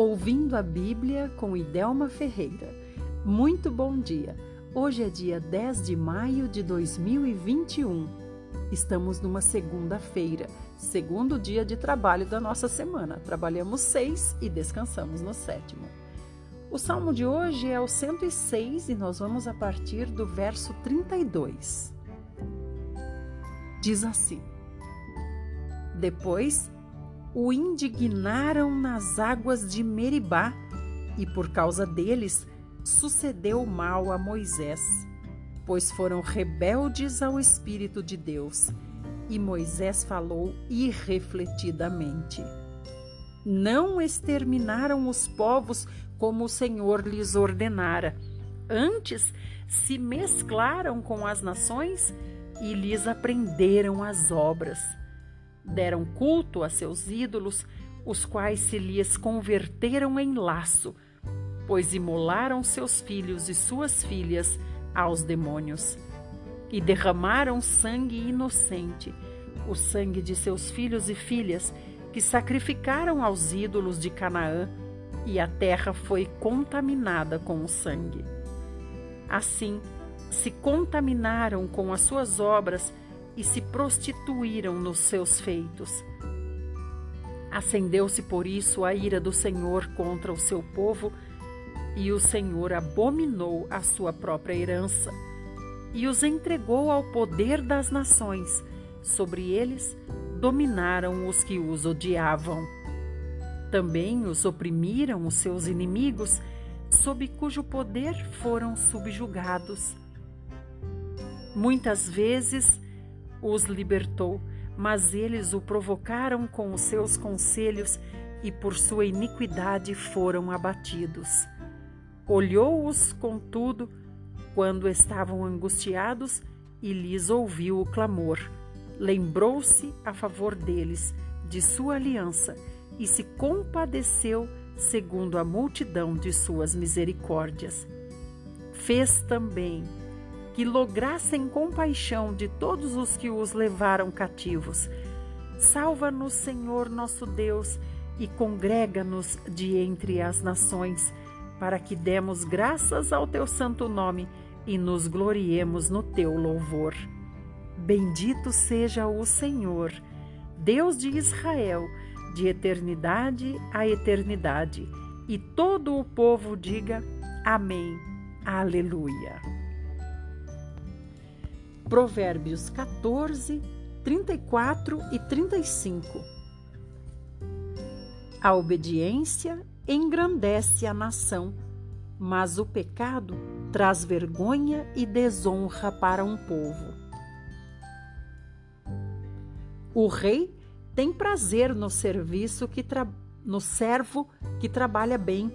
Ouvindo a Bíblia com Idelma Ferreira. Muito bom dia! Hoje é dia 10 de maio de 2021. Estamos numa segunda-feira, segundo dia de trabalho da nossa semana. Trabalhamos seis e descansamos no sétimo. O salmo de hoje é o 106 e nós vamos a partir do verso 32. Diz assim: Depois o indignaram nas águas de Meribá, e por causa deles sucedeu mal a Moisés, pois foram rebeldes ao Espírito de Deus. E Moisés falou irrefletidamente. Não exterminaram os povos como o Senhor lhes ordenara. Antes se mesclaram com as nações e lhes aprenderam as obras deram culto a seus ídolos, os quais se lhes converteram em laço, pois imolaram seus filhos e suas filhas aos demônios. E derramaram sangue inocente, o sangue de seus filhos e filhas, que sacrificaram aos ídolos de Canaã, e a terra foi contaminada com o sangue. Assim, se contaminaram com as suas obras e se prostituíram nos seus feitos. Acendeu-se por isso a ira do Senhor contra o seu povo, e o Senhor abominou a sua própria herança, e os entregou ao poder das nações. Sobre eles dominaram os que os odiavam. Também os oprimiram os seus inimigos, sob cujo poder foram subjugados. Muitas vezes os libertou, mas eles o provocaram com os seus conselhos e por sua iniquidade foram abatidos. Olhou-os, contudo, quando estavam angustiados e lhes ouviu o clamor. Lembrou-se a favor deles de sua aliança e se compadeceu segundo a multidão de suas misericórdias. Fez também que lograssem compaixão de todos os que os levaram cativos. Salva-nos, Senhor nosso Deus, e congrega-nos de entre as nações, para que demos graças ao teu santo nome e nos gloriemos no teu louvor. Bendito seja o Senhor, Deus de Israel, de eternidade a eternidade. E todo o povo diga: Amém. Aleluia. Provérbios 14, 34 e 35. A obediência engrandece a nação, mas o pecado traz vergonha e desonra para um povo. O rei tem prazer no serviço que no servo que trabalha bem.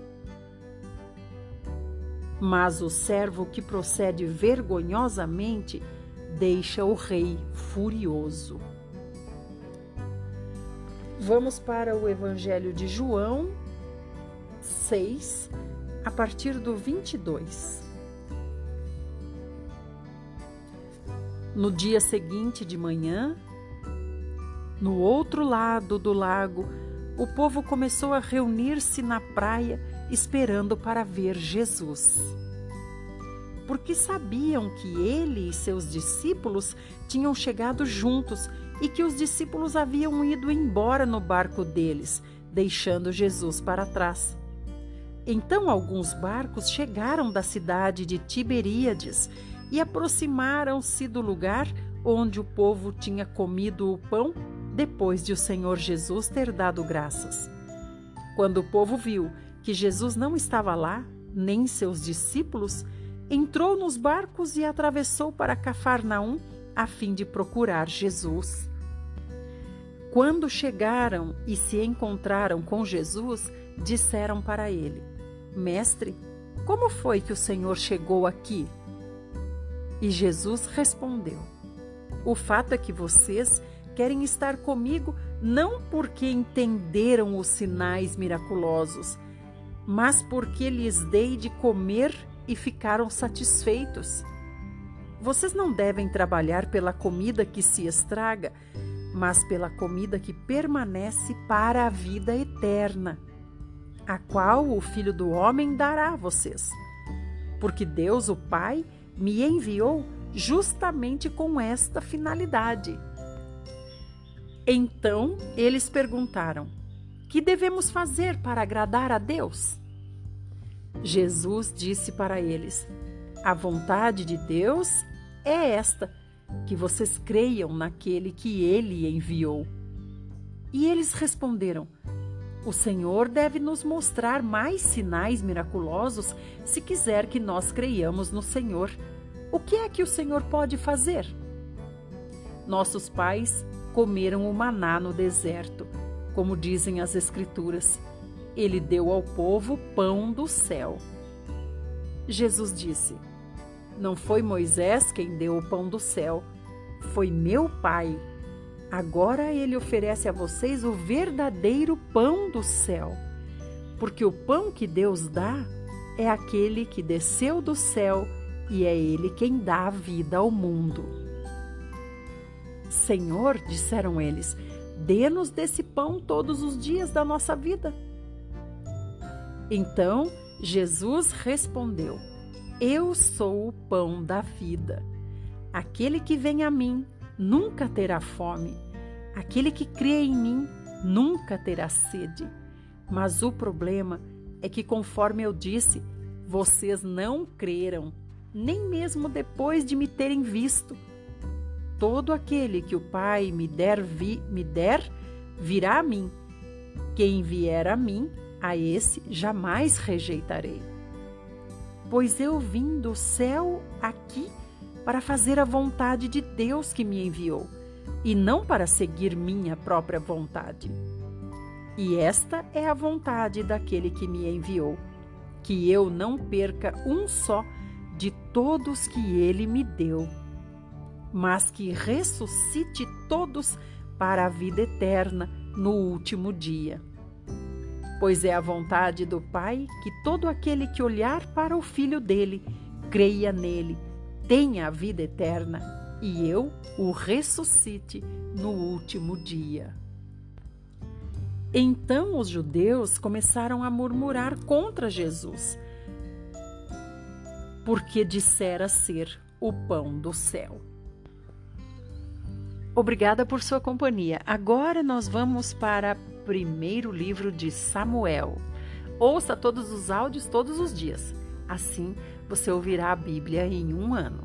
Mas o servo que procede vergonhosamente deixa o rei furioso. Vamos para o Evangelho de João 6, a partir do 22. No dia seguinte de manhã, no outro lado do lago, o povo começou a reunir-se na praia esperando para ver Jesus porque sabiam que ele e seus discípulos tinham chegado juntos e que os discípulos haviam ido embora no barco deles, deixando Jesus para trás. Então alguns barcos chegaram da cidade de Tiberíades e aproximaram-se do lugar onde o povo tinha comido o pão depois de o Senhor Jesus ter dado graças. Quando o povo viu que Jesus não estava lá, nem seus discípulos, entrou nos barcos e atravessou para Cafarnaum a fim de procurar Jesus. Quando chegaram e se encontraram com Jesus, disseram para ele: Mestre, como foi que o Senhor chegou aqui? E Jesus respondeu: O fato é que vocês querem estar comigo não porque entenderam os sinais miraculosos, mas porque lhes dei de comer e ficaram satisfeitos. Vocês não devem trabalhar pela comida que se estraga, mas pela comida que permanece para a vida eterna. a qual o Filho do Homem dará a vocês. Porque Deus, o Pai, me enviou justamente com esta finalidade. Então eles perguntaram: Que devemos fazer para agradar a Deus? Jesus disse para eles: A vontade de Deus é esta, que vocês creiam naquele que ele enviou. E eles responderam: O Senhor deve nos mostrar mais sinais miraculosos se quiser que nós creiamos no Senhor. O que é que o Senhor pode fazer? Nossos pais comeram o maná no deserto, como dizem as Escrituras. Ele deu ao povo pão do céu. Jesus disse: Não foi Moisés quem deu o pão do céu, foi meu Pai. Agora ele oferece a vocês o verdadeiro pão do céu. Porque o pão que Deus dá é aquele que desceu do céu e é ele quem dá a vida ao mundo. Senhor, disseram eles, dê-nos desse pão todos os dias da nossa vida. Então Jesus respondeu: Eu sou o pão da vida. Aquele que vem a mim nunca terá fome. Aquele que crê em mim nunca terá sede. Mas o problema é que, conforme eu disse, vocês não creram, nem mesmo depois de me terem visto. Todo aquele que o Pai me der, vi, me der virá a mim. Quem vier a mim, a esse jamais rejeitarei. Pois eu vim do céu aqui para fazer a vontade de Deus que me enviou, e não para seguir minha própria vontade. E esta é a vontade daquele que me enviou, que eu não perca um só de todos que ele me deu mas que ressuscite todos para a vida eterna no último dia. Pois é a vontade do Pai que todo aquele que olhar para o Filho dele, creia nele, tenha a vida eterna e eu o ressuscite no último dia. Então os judeus começaram a murmurar contra Jesus, porque dissera ser o pão do céu. Obrigada por sua companhia. Agora nós vamos para primeiro livro de Samuel. Ouça todos os áudios todos os dias. Assim você ouvirá a Bíblia em um ano.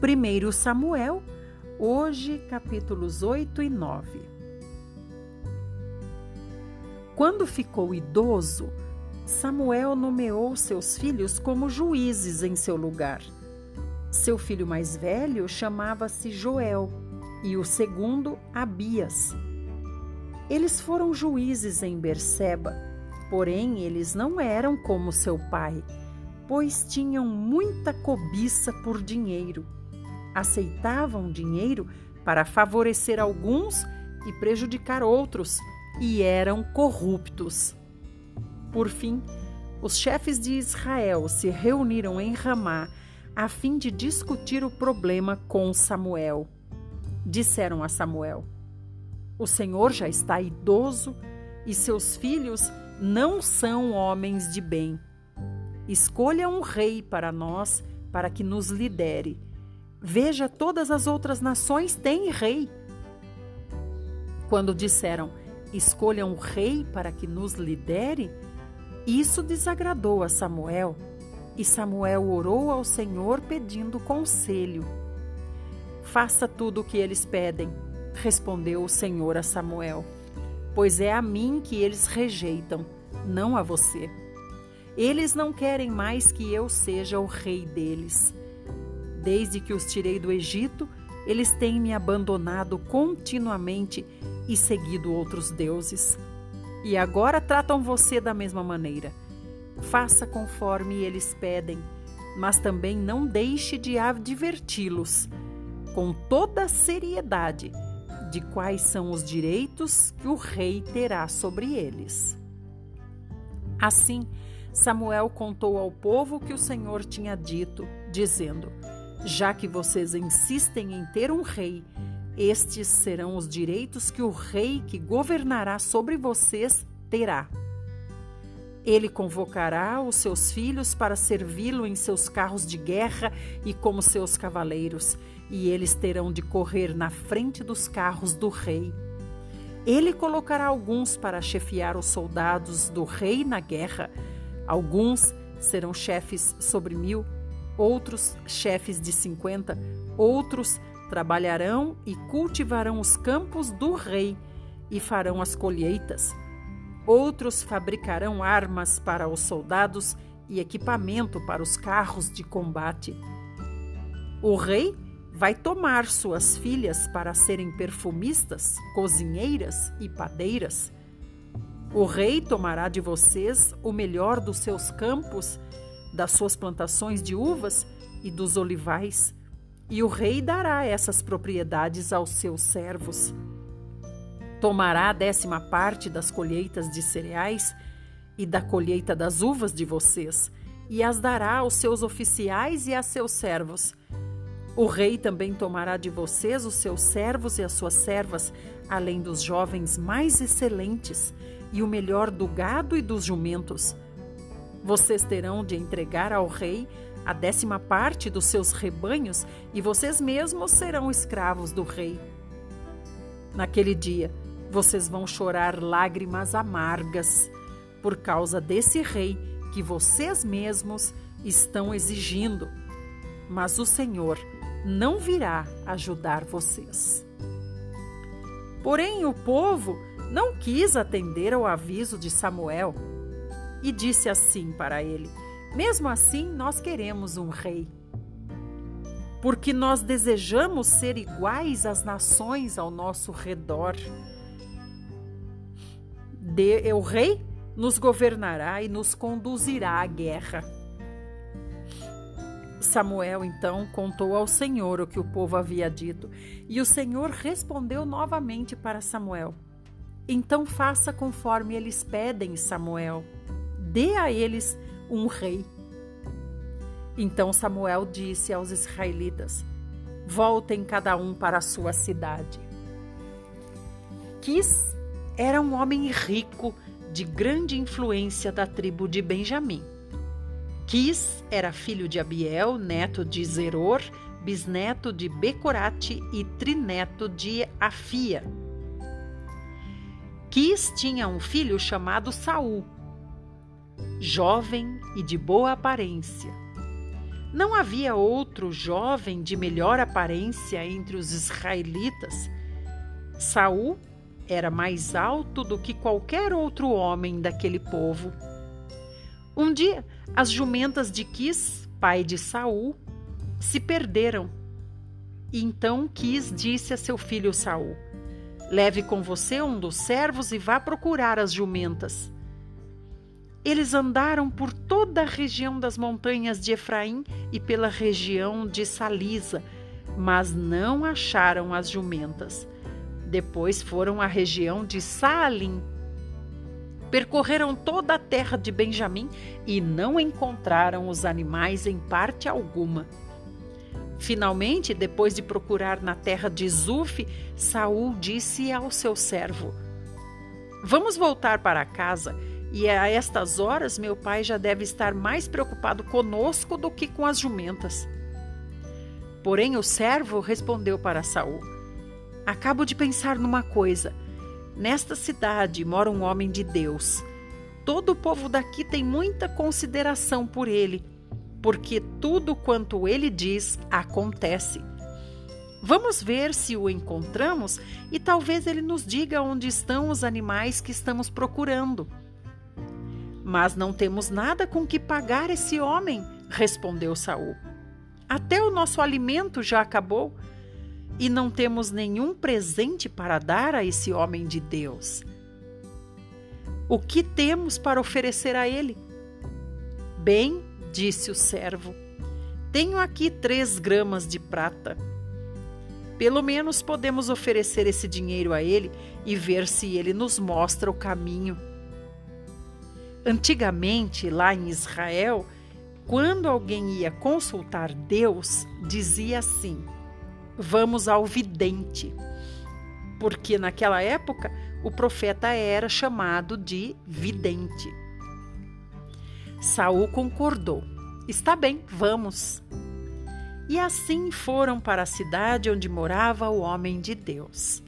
Primeiro Samuel, hoje capítulos 8 e 9. Quando ficou idoso, Samuel nomeou seus filhos como juízes em seu lugar. Seu filho mais velho chamava-se Joel e o segundo Abias. Eles foram juízes em Berseba, porém eles não eram como seu pai, pois tinham muita cobiça por dinheiro. Aceitavam dinheiro para favorecer alguns e prejudicar outros e eram corruptos. Por fim, os chefes de Israel se reuniram em Ramá a fim de discutir o problema com Samuel. Disseram a Samuel: O Senhor já está idoso e seus filhos não são homens de bem. Escolha um rei para nós, para que nos lidere. Veja, todas as outras nações têm rei. Quando disseram: escolha um rei para que nos lidere? Isso desagradou a Samuel, e Samuel orou ao Senhor pedindo conselho. Faça tudo o que eles pedem, respondeu o Senhor a Samuel, pois é a mim que eles rejeitam, não a você. Eles não querem mais que eu seja o rei deles. Desde que os tirei do Egito, eles têm me abandonado continuamente e seguido outros deuses. E agora tratam você da mesma maneira. Faça conforme eles pedem, mas também não deixe de adverti-los, com toda a seriedade, de quais são os direitos que o rei terá sobre eles. Assim, Samuel contou ao povo que o Senhor tinha dito, dizendo: Já que vocês insistem em ter um rei, estes serão os direitos que o rei que governará sobre vocês terá. Ele convocará os seus filhos para servi-lo em seus carros de guerra e como seus cavaleiros, e eles terão de correr na frente dos carros do rei. Ele colocará alguns para chefiar os soldados do rei na guerra. Alguns serão chefes sobre mil, outros chefes de cinquenta, outros trabalharão e cultivarão os campos do rei e farão as colheitas. Outros fabricarão armas para os soldados e equipamento para os carros de combate. O rei vai tomar suas filhas para serem perfumistas, cozinheiras e padeiras. O rei tomará de vocês o melhor dos seus campos, das suas plantações de uvas e dos olivais, e o rei dará essas propriedades aos seus servos. Tomará a décima parte das colheitas de cereais e da colheita das uvas de vocês, e as dará aos seus oficiais e a seus servos o rei também tomará de vocês os seus servos e as suas servas, além dos jovens mais excelentes, e o melhor do gado e dos jumentos. Vocês terão de entregar ao rei a décima parte dos seus rebanhos, e vocês mesmos serão escravos do rei. Naquele dia, vocês vão chorar lágrimas amargas por causa desse rei que vocês mesmos estão exigindo. Mas o Senhor não virá ajudar vocês. Porém, o povo não quis atender ao aviso de Samuel e disse assim para ele: Mesmo assim, nós queremos um rei. Porque nós desejamos ser iguais às nações ao nosso redor. De, o rei nos governará e nos conduzirá à guerra. Samuel então contou ao Senhor o que o povo havia dito, e o Senhor respondeu novamente para Samuel: Então faça conforme eles pedem, Samuel. Dê a eles um rei. Então Samuel disse aos israelitas: Voltem cada um para a sua cidade. Quis era um homem rico, de grande influência da tribo de Benjamim. Quis era filho de Abiel, neto de Zeror, bisneto de Becorate e trineto de Afia. Quis tinha um filho chamado Saul, jovem e de boa aparência. Não havia outro jovem de melhor aparência entre os israelitas. Saul era mais alto do que qualquer outro homem daquele povo. Um dia, as jumentas de Quis, pai de Saul, se perderam. E então Quis disse a seu filho Saul: Leve com você um dos servos e vá procurar as jumentas. Eles andaram por toda a região das montanhas de Efraim e pela região de Salisa, mas não acharam as jumentas. Depois foram à região de Saalim Percorreram toda a terra de Benjamim e não encontraram os animais em parte alguma. Finalmente, depois de procurar na terra de Zuf, Saul disse ao seu servo: Vamos voltar para casa, e a estas horas meu pai já deve estar mais preocupado conosco do que com as jumentas. Porém, o servo respondeu para Saul: Acabo de pensar numa coisa. Nesta cidade mora um homem de Deus. Todo o povo daqui tem muita consideração por ele, porque tudo quanto ele diz acontece. Vamos ver se o encontramos e talvez ele nos diga onde estão os animais que estamos procurando. Mas não temos nada com que pagar esse homem, respondeu Saul. Até o nosso alimento já acabou e não temos nenhum presente para dar a esse homem de Deus. O que temos para oferecer a ele? Bem, disse o servo, tenho aqui três gramas de prata. Pelo menos podemos oferecer esse dinheiro a ele e ver se ele nos mostra o caminho. Antigamente, lá em Israel, quando alguém ia consultar Deus, dizia assim: Vamos ao vidente. Porque naquela época o profeta era chamado de vidente. Saul concordou. Está bem, vamos. E assim foram para a cidade onde morava o homem de Deus.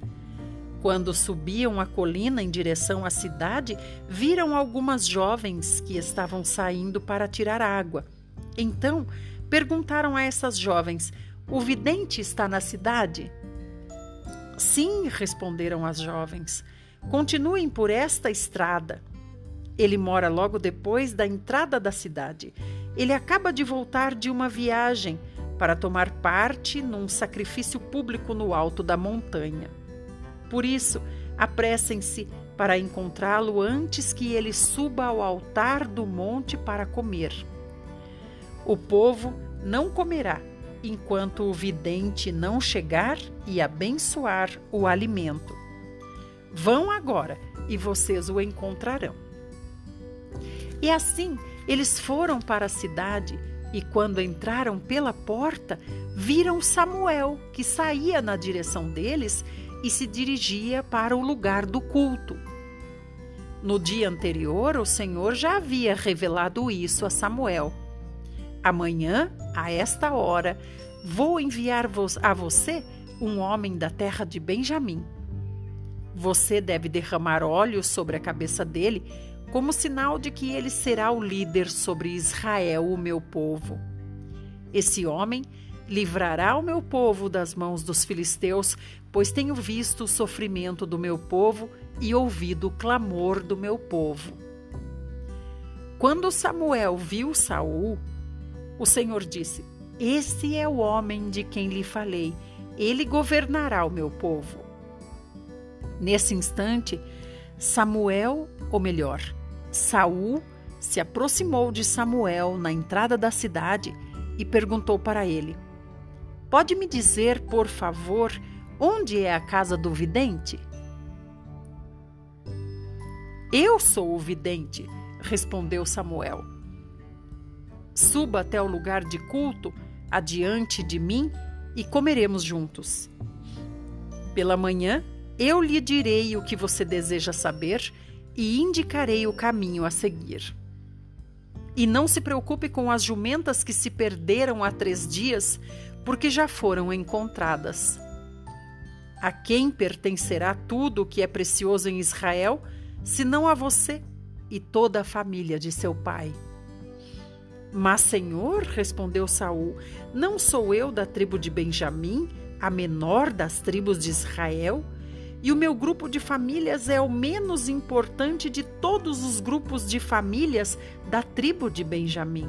Quando subiam a colina em direção à cidade, viram algumas jovens que estavam saindo para tirar água. Então perguntaram a essas jovens: O vidente está na cidade? Sim, responderam as jovens. Continuem por esta estrada. Ele mora logo depois da entrada da cidade. Ele acaba de voltar de uma viagem para tomar parte num sacrifício público no alto da montanha. Por isso, apressem-se para encontrá-lo antes que ele suba ao altar do monte para comer. O povo não comerá enquanto o vidente não chegar e abençoar o alimento. Vão agora e vocês o encontrarão. E assim eles foram para a cidade e, quando entraram pela porta, viram Samuel, que saía na direção deles e se dirigia para o lugar do culto. No dia anterior, o Senhor já havia revelado isso a Samuel. Amanhã, a esta hora, vou enviar a você um homem da terra de Benjamim. Você deve derramar óleo sobre a cabeça dele como sinal de que ele será o líder sobre Israel, o meu povo. Esse homem livrará o meu povo das mãos dos filisteus, pois tenho visto o sofrimento do meu povo e ouvido o clamor do meu povo. Quando Samuel viu Saul, o Senhor disse: Esse é o homem de quem lhe falei. Ele governará o meu povo. Nesse instante, Samuel, ou melhor, Saul se aproximou de Samuel na entrada da cidade e perguntou para ele: Pode me dizer, por favor, onde é a casa do vidente? Eu sou o vidente, respondeu Samuel. Suba até o lugar de culto adiante de mim e comeremos juntos. Pela manhã, eu lhe direi o que você deseja saber e indicarei o caminho a seguir. E não se preocupe com as jumentas que se perderam há três dias, porque já foram encontradas. A quem pertencerá tudo o que é precioso em Israel, senão a você e toda a família de seu pai? Mas, Senhor, respondeu Saul, não sou eu da tribo de Benjamim, a menor das tribos de Israel? E o meu grupo de famílias é o menos importante de todos os grupos de famílias da tribo de Benjamim.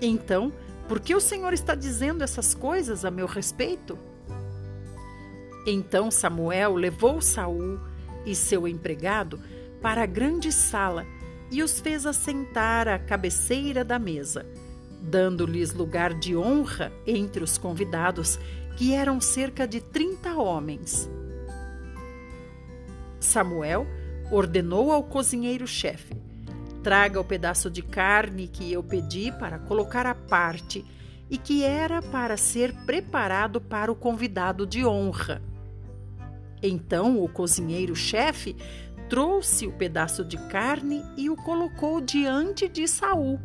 Então, por que o Senhor está dizendo essas coisas a meu respeito? Então Samuel levou Saul e seu empregado para a grande sala e os fez assentar à cabeceira da mesa, dando-lhes lugar de honra entre os convidados, que eram cerca de trinta homens. Samuel ordenou ao cozinheiro-chefe: Traga o pedaço de carne que eu pedi para colocar à parte e que era para ser preparado para o convidado de honra. Então o cozinheiro-chefe trouxe o pedaço de carne e o colocou diante de Saul.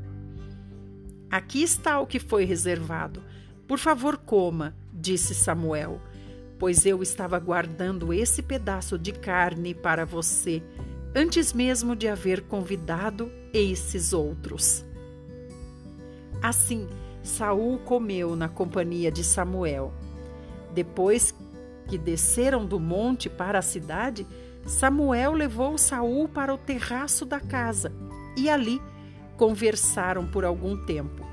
Aqui está o que foi reservado. Por favor, coma, disse Samuel pois eu estava guardando esse pedaço de carne para você, antes mesmo de haver convidado esses outros. Assim, Saul comeu na companhia de Samuel. Depois que desceram do monte para a cidade, Samuel levou Saul para o terraço da casa e ali conversaram por algum tempo.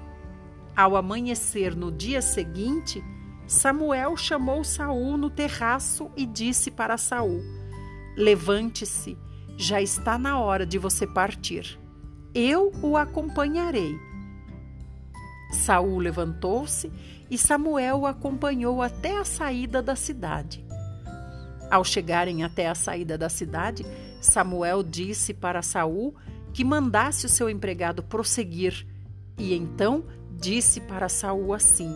Ao amanhecer no dia seguinte, Samuel chamou Saul no terraço e disse para Saul: Levante-se, já está na hora de você partir. Eu o acompanharei. Saul levantou-se e Samuel o acompanhou até a saída da cidade. Ao chegarem até a saída da cidade, Samuel disse para Saul que mandasse o seu empregado prosseguir, E então disse para Saul assim: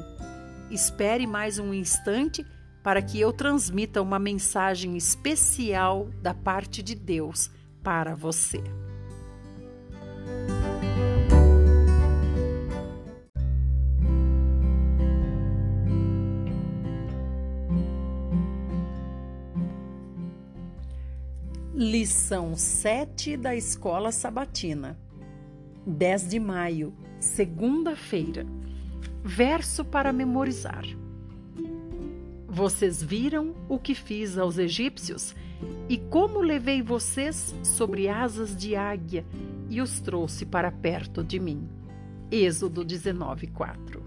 Espere mais um instante para que eu transmita uma mensagem especial da parte de Deus para você. Lição 7 da Escola Sabatina, 10 de maio, segunda-feira. Verso para memorizar. Vocês viram o que fiz aos egípcios e como levei vocês sobre asas de águia e os trouxe para perto de mim. Êxodo 19, 4.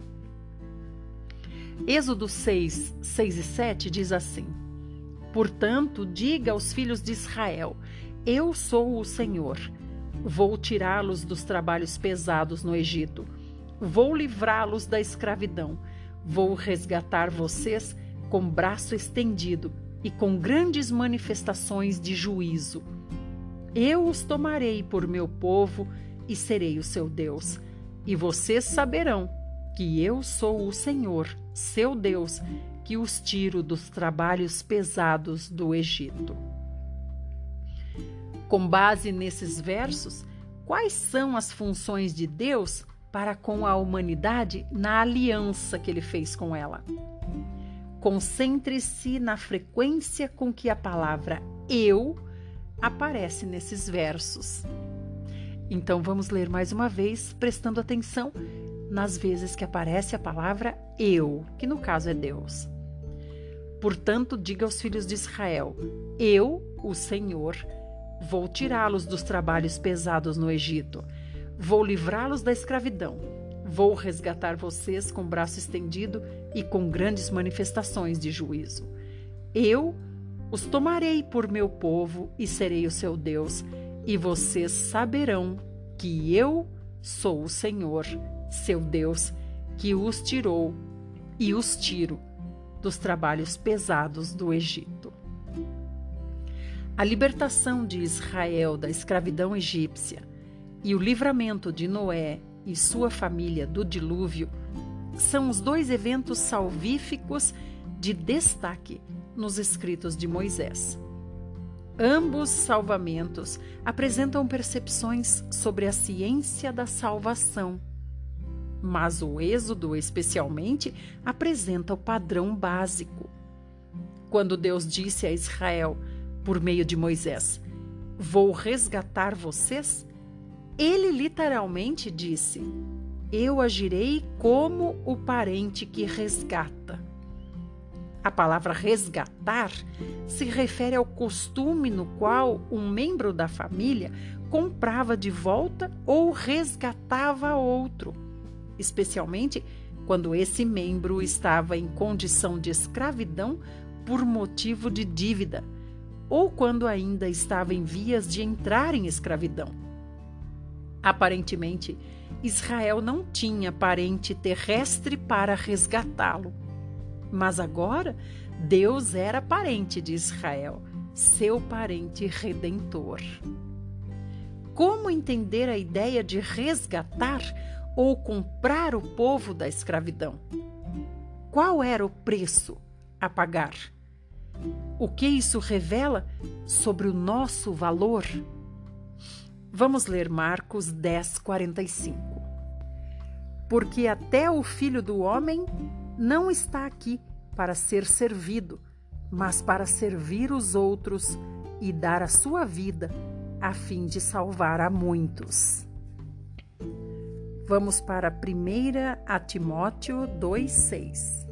Êxodo 6, 6 e 7 diz assim: Portanto, diga aos filhos de Israel: Eu sou o Senhor. Vou tirá-los dos trabalhos pesados no Egito. Vou livrá-los da escravidão. Vou resgatar vocês com braço estendido e com grandes manifestações de juízo. Eu os tomarei por meu povo e serei o seu Deus. E vocês saberão que eu sou o Senhor, seu Deus, que os tiro dos trabalhos pesados do Egito. Com base nesses versos, quais são as funções de Deus para com a humanidade na aliança que ele fez com ela? Concentre-se na frequência com que a palavra eu aparece nesses versos. Então vamos ler mais uma vez, prestando atenção nas vezes que aparece a palavra eu, que no caso é Deus. Portanto, diga aos filhos de Israel: Eu, o Senhor, vou tirá-los dos trabalhos pesados no Egito, vou livrá-los da escravidão, vou resgatar vocês com braço estendido e com grandes manifestações de juízo. Eu os tomarei por meu povo e serei o seu Deus, e vocês saberão que eu sou o Senhor seu Deus, que os tirou e os tiro dos trabalhos pesados do Egito. A libertação de Israel da escravidão egípcia e o livramento de Noé e sua família do dilúvio são os dois eventos salvíficos de destaque nos escritos de Moisés. Ambos salvamentos apresentam percepções sobre a ciência da salvação mas o Êxodo, especialmente, apresenta o padrão básico. Quando Deus disse a Israel, por meio de Moisés, Vou resgatar vocês, ele literalmente disse: Eu agirei como o parente que resgata. A palavra resgatar se refere ao costume no qual um membro da família comprava de volta ou resgatava outro especialmente quando esse membro estava em condição de escravidão por motivo de dívida, ou quando ainda estava em vias de entrar em escravidão. Aparentemente, Israel não tinha parente terrestre para resgatá-lo. Mas agora, Deus era parente de Israel, seu parente redentor. Como entender a ideia de resgatar ou comprar o povo da escravidão. Qual era o preço a pagar? O que isso revela sobre o nosso valor? Vamos ler Marcos 10, 45. Porque até o filho do homem não está aqui para ser servido, mas para servir os outros e dar a sua vida a fim de salvar a muitos. Vamos para 1 a Timóteo 2,6.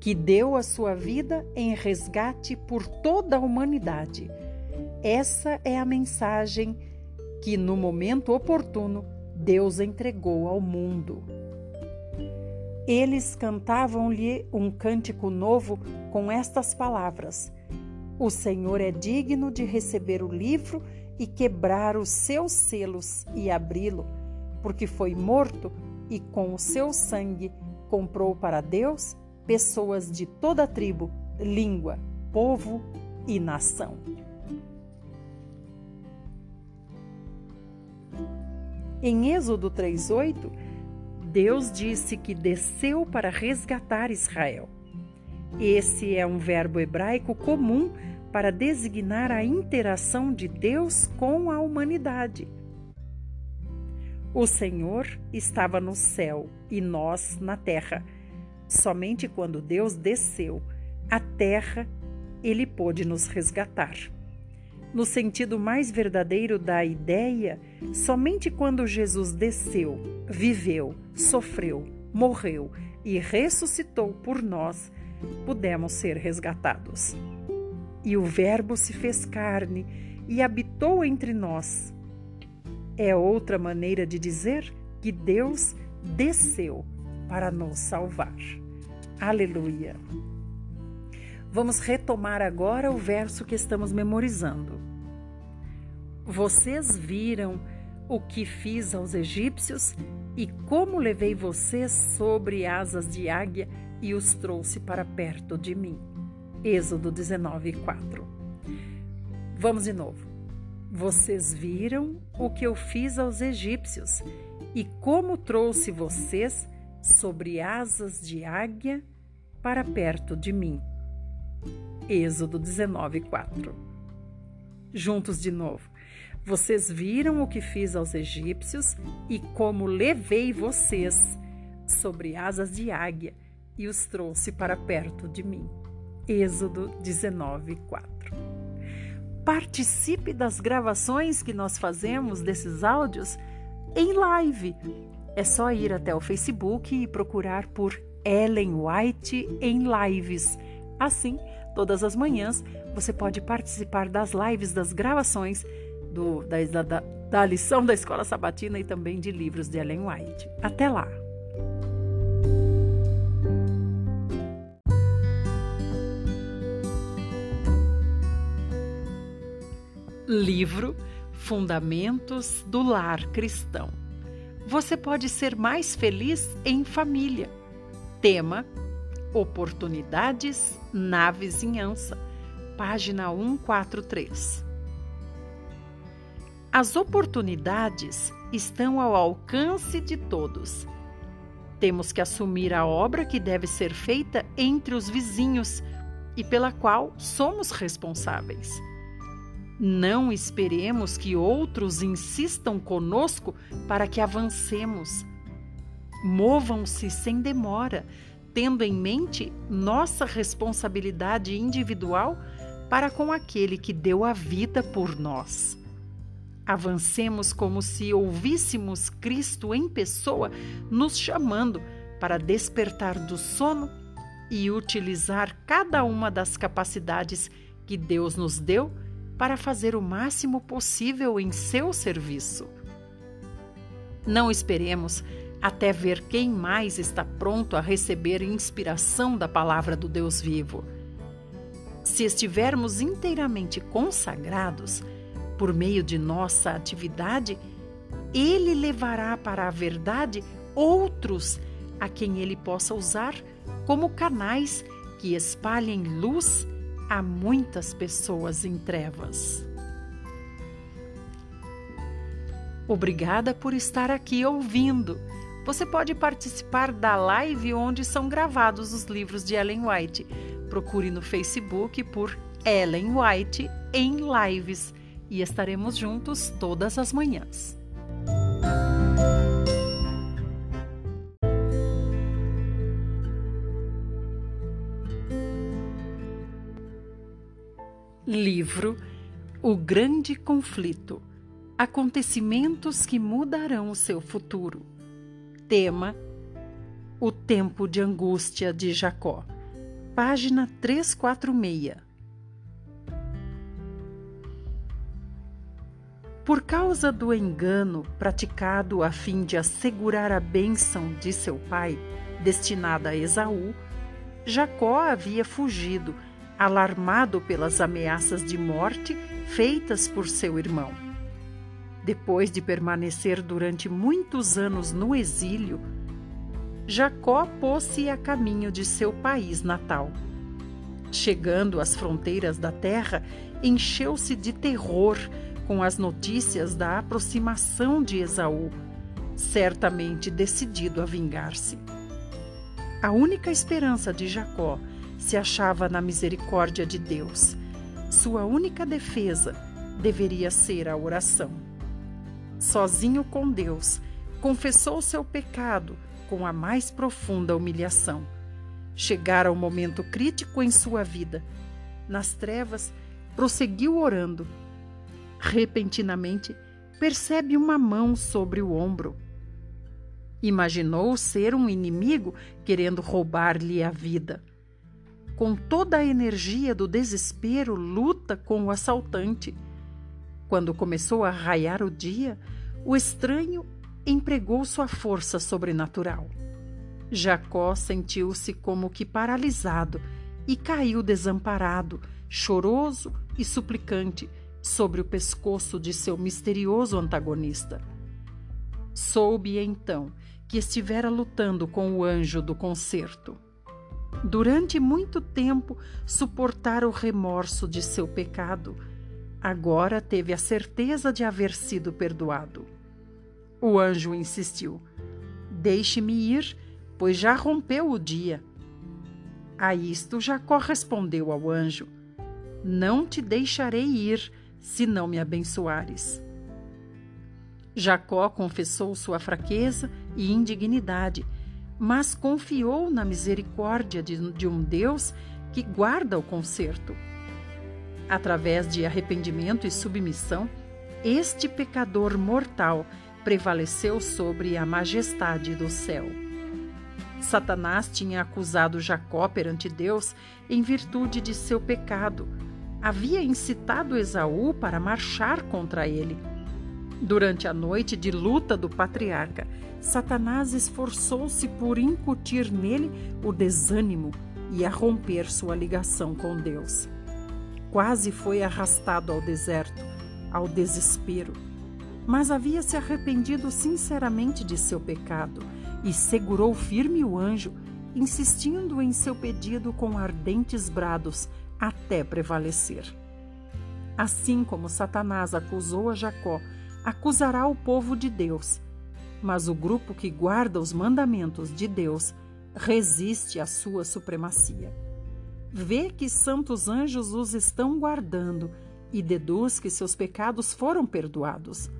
Que deu a sua vida em resgate por toda a humanidade. Essa é a mensagem que, no momento oportuno, Deus entregou ao mundo. Eles cantavam-lhe um cântico novo com estas palavras: O Senhor é digno de receber o livro e quebrar os seus selos e abri-lo porque foi morto e com o seu sangue comprou para Deus pessoas de toda tribo, língua, povo e nação. Em Êxodo 3:8, Deus disse que desceu para resgatar Israel. Esse é um verbo hebraico comum para designar a interação de Deus com a humanidade. O Senhor estava no céu e nós na terra. Somente quando Deus desceu à terra, ele pôde nos resgatar. No sentido mais verdadeiro da ideia, somente quando Jesus desceu, viveu, sofreu, morreu e ressuscitou por nós, pudemos ser resgatados. E o Verbo se fez carne e habitou entre nós. É outra maneira de dizer que Deus desceu para nos salvar. Aleluia! Vamos retomar agora o verso que estamos memorizando. Vocês viram o que fiz aos egípcios e como levei vocês sobre asas de águia e os trouxe para perto de mim. Êxodo 19, 4. Vamos de novo. Vocês viram o que eu fiz aos egípcios e como trouxe vocês sobre asas de águia para perto de mim. Êxodo 19, 4. Juntos de novo. Vocês viram o que fiz aos egípcios e como levei vocês sobre asas de águia e os trouxe para perto de mim. Êxodo 19, 4. Participe das gravações que nós fazemos desses áudios em live. É só ir até o Facebook e procurar por Ellen White em lives. Assim, todas as manhãs você pode participar das lives, das gravações do, da, da, da lição da Escola Sabatina e também de livros de Ellen White. Até lá! Livro Fundamentos do Lar Cristão. Você pode ser mais feliz em família. Tema: Oportunidades na vizinhança. Página 143. As oportunidades estão ao alcance de todos. Temos que assumir a obra que deve ser feita entre os vizinhos e pela qual somos responsáveis. Não esperemos que outros insistam conosco para que avancemos. Movam-se sem demora, tendo em mente nossa responsabilidade individual para com aquele que deu a vida por nós. Avancemos como se ouvíssemos Cristo em pessoa nos chamando para despertar do sono e utilizar cada uma das capacidades que Deus nos deu para fazer o máximo possível em seu serviço. Não esperemos até ver quem mais está pronto a receber inspiração da palavra do Deus vivo. Se estivermos inteiramente consagrados, por meio de nossa atividade, Ele levará para a verdade outros a quem Ele possa usar como canais que espalhem luz há muitas pessoas em trevas. Obrigada por estar aqui ouvindo. Você pode participar da live onde são gravados os livros de Ellen White. Procure no Facebook por Ellen White em lives e estaremos juntos todas as manhãs. Livro O Grande Conflito Acontecimentos que mudarão o seu futuro. Tema: O Tempo de Angústia de Jacó. Página 346. Por causa do engano praticado a fim de assegurar a bênção de seu pai, destinada a Esaú, Jacó havia fugido alarmado pelas ameaças de morte feitas por seu irmão. Depois de permanecer durante muitos anos no exílio, Jacó pôs-se a caminho de seu país natal. Chegando às fronteiras da terra, encheu-se de terror com as notícias da aproximação de Esaú, certamente decidido a vingar-se. A única esperança de Jacó se achava na misericórdia de Deus. Sua única defesa deveria ser a oração. Sozinho com Deus, confessou seu pecado com a mais profunda humilhação. Chegara o momento crítico em sua vida. Nas trevas, prosseguiu orando. Repentinamente, percebe uma mão sobre o ombro. Imaginou ser um inimigo querendo roubar-lhe a vida. Com toda a energia do desespero, luta com o assaltante. Quando começou a raiar o dia, o estranho empregou sua força sobrenatural. Jacó sentiu-se como que paralisado e caiu desamparado, choroso e suplicante sobre o pescoço de seu misterioso antagonista. Soube então que estivera lutando com o anjo do concerto. Durante muito tempo suportara o remorso de seu pecado. Agora teve a certeza de haver sido perdoado. O anjo insistiu: Deixe-me ir, pois já rompeu o dia. A isto Jacó respondeu ao anjo: Não te deixarei ir, se não me abençoares. Jacó confessou sua fraqueza e indignidade, mas confiou na misericórdia de, de um Deus que guarda o conserto. Através de arrependimento e submissão, este pecador mortal prevaleceu sobre a majestade do céu. Satanás tinha acusado Jacó perante Deus em virtude de seu pecado. Havia incitado Esaú para marchar contra ele Durante a noite de luta do patriarca, Satanás esforçou-se por incutir nele o desânimo e a romper sua ligação com Deus. Quase foi arrastado ao deserto, ao desespero, mas havia se arrependido sinceramente de seu pecado e segurou firme o anjo, insistindo em seu pedido com ardentes brados até prevalecer. Assim como Satanás acusou a Jacó acusará o povo de Deus. Mas o grupo que guarda os mandamentos de Deus resiste à sua supremacia. Vê que santos anjos os estão guardando e deduz que seus pecados foram perdoados.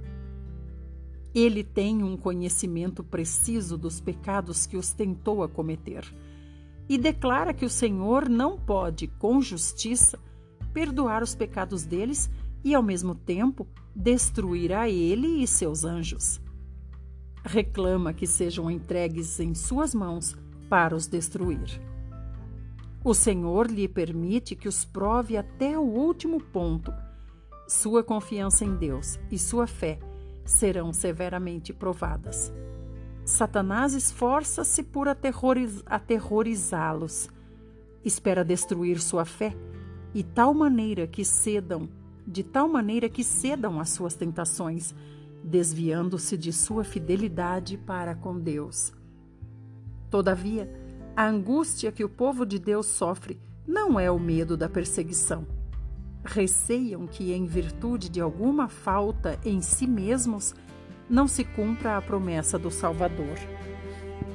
Ele tem um conhecimento preciso dos pecados que os tentou a cometer e declara que o Senhor não pode, com justiça, perdoar os pecados deles e, ao mesmo tempo, destruirá ele e seus anjos. Reclama que sejam entregues em suas mãos para os destruir. O Senhor lhe permite que os prove até o último ponto. Sua confiança em Deus e sua fé serão severamente provadas. Satanás esforça-se por aterroriz aterrorizá-los. Espera destruir sua fé e tal maneira que cedam de tal maneira que cedam às suas tentações, desviando-se de sua fidelidade para com Deus. Todavia, a angústia que o povo de Deus sofre não é o medo da perseguição. Receiam que, em virtude de alguma falta em si mesmos, não se cumpra a promessa do Salvador.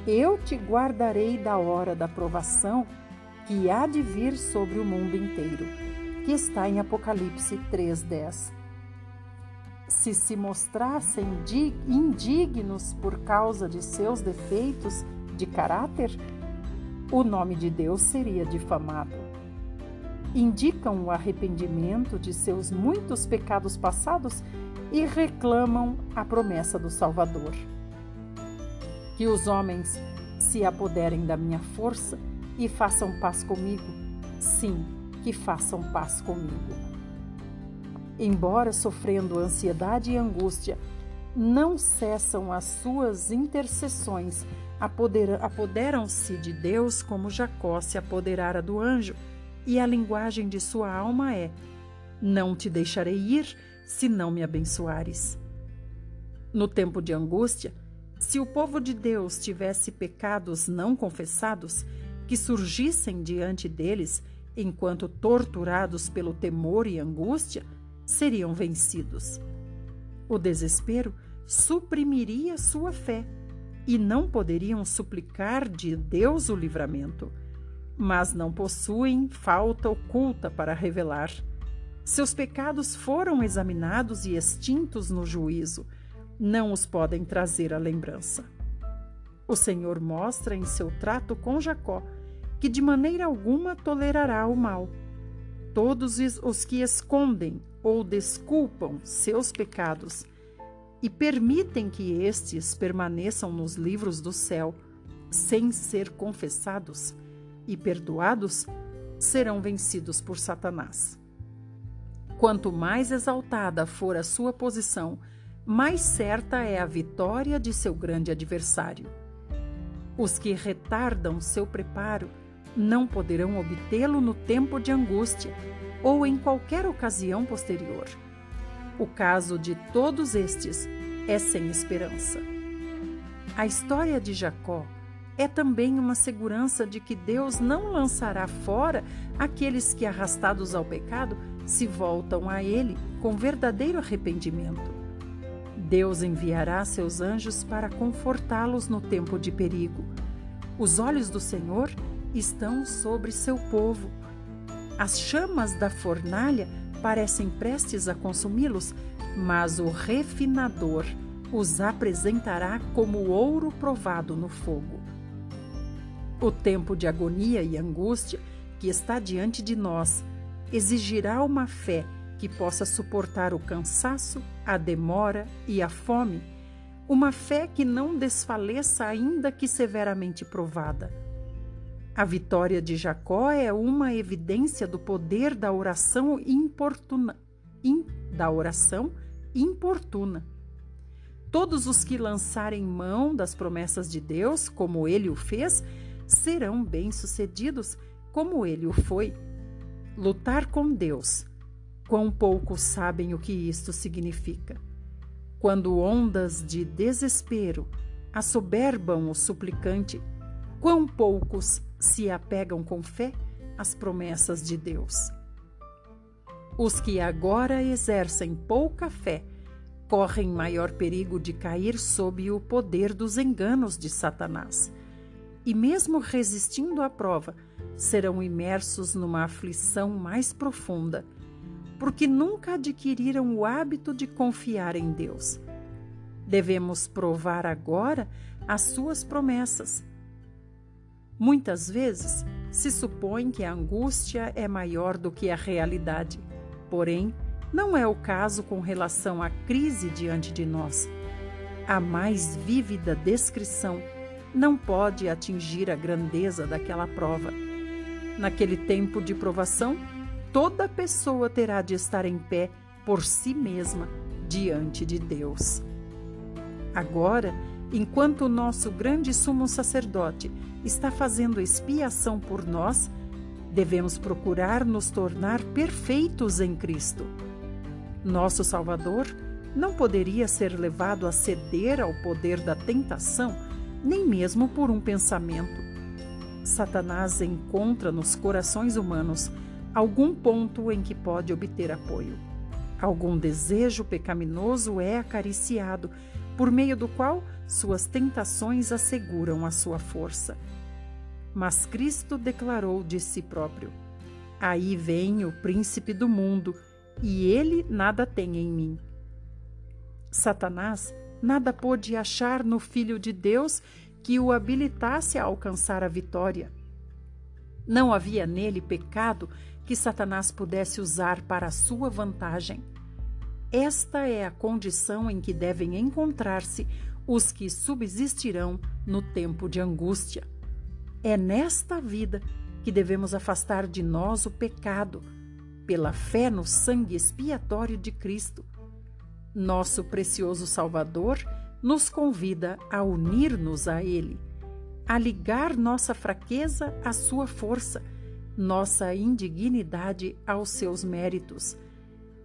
Eu te guardarei da hora da provação que há de vir sobre o mundo inteiro que está em Apocalipse 3:10. Se se mostrassem indignos por causa de seus defeitos de caráter, o nome de Deus seria difamado. Indicam o arrependimento de seus muitos pecados passados e reclamam a promessa do Salvador. Que os homens se apoderem da minha força e façam paz comigo. Sim, que façam paz comigo. Embora sofrendo ansiedade e angústia, não cessam as suas intercessões, apoderam-se de Deus como Jacó se apoderara do anjo, e a linguagem de sua alma é: Não te deixarei ir se não me abençoares. No tempo de angústia, se o povo de Deus tivesse pecados não confessados que surgissem diante deles, enquanto torturados pelo temor e angústia, seriam vencidos. O desespero suprimiria sua fé e não poderiam suplicar de Deus o livramento, mas não possuem falta oculta para revelar. Seus pecados foram examinados e extintos no juízo, não os podem trazer à lembrança. O Senhor mostra em seu trato com Jacó que de maneira alguma tolerará o mal. Todos os que escondem ou desculpam seus pecados e permitem que estes permaneçam nos livros do céu sem ser confessados e perdoados, serão vencidos por Satanás. Quanto mais exaltada for a sua posição, mais certa é a vitória de seu grande adversário. Os que retardam seu preparo não poderão obtê-lo no tempo de angústia ou em qualquer ocasião posterior. O caso de todos estes é sem esperança. A história de Jacó é também uma segurança de que Deus não lançará fora aqueles que, arrastados ao pecado, se voltam a Ele com verdadeiro arrependimento. Deus enviará seus anjos para confortá-los no tempo de perigo. Os olhos do Senhor estão sobre seu povo. As chamas da fornalha parecem prestes a consumi-los, mas o refinador os apresentará como ouro provado no fogo. O tempo de agonia e angústia que está diante de nós exigirá uma fé que possa suportar o cansaço, a demora e a fome, uma fé que não desfaleça ainda que severamente provada. A vitória de Jacó é uma evidência do poder da oração importuna, in, da oração importuna. Todos os que lançarem mão das promessas de Deus, como ele o fez, serão bem-sucedidos, como ele o foi. Lutar com Deus. Quão poucos sabem o que isto significa. Quando ondas de desespero assoberbam o suplicante, quão poucos se apegam com fé às promessas de Deus. Os que agora exercem pouca fé correm maior perigo de cair sob o poder dos enganos de Satanás. E mesmo resistindo à prova, serão imersos numa aflição mais profunda, porque nunca adquiriram o hábito de confiar em Deus. Devemos provar agora as suas promessas. Muitas vezes se supõe que a angústia é maior do que a realidade, porém, não é o caso com relação à crise diante de nós. A mais vívida descrição não pode atingir a grandeza daquela prova. Naquele tempo de provação, toda pessoa terá de estar em pé por si mesma diante de Deus. Agora, enquanto o nosso grande sumo sacerdote está fazendo expiação por nós, devemos procurar nos tornar perfeitos em Cristo. Nosso Salvador não poderia ser levado a ceder ao poder da tentação, nem mesmo por um pensamento. Satanás encontra nos corações humanos algum ponto em que pode obter apoio. Algum desejo pecaminoso é acariciado, por meio do qual suas tentações asseguram a sua força. Mas Cristo declarou de si próprio: Aí vem o príncipe do mundo e ele nada tem em mim. Satanás nada pôde achar no Filho de Deus que o habilitasse a alcançar a vitória. Não havia nele pecado que Satanás pudesse usar para sua vantagem. Esta é a condição em que devem encontrar-se os que subsistirão no tempo de angústia. É nesta vida que devemos afastar de nós o pecado pela fé no sangue expiatório de Cristo. Nosso precioso Salvador nos convida a unir-nos a Ele, a ligar nossa fraqueza à sua força, nossa indignidade aos seus méritos.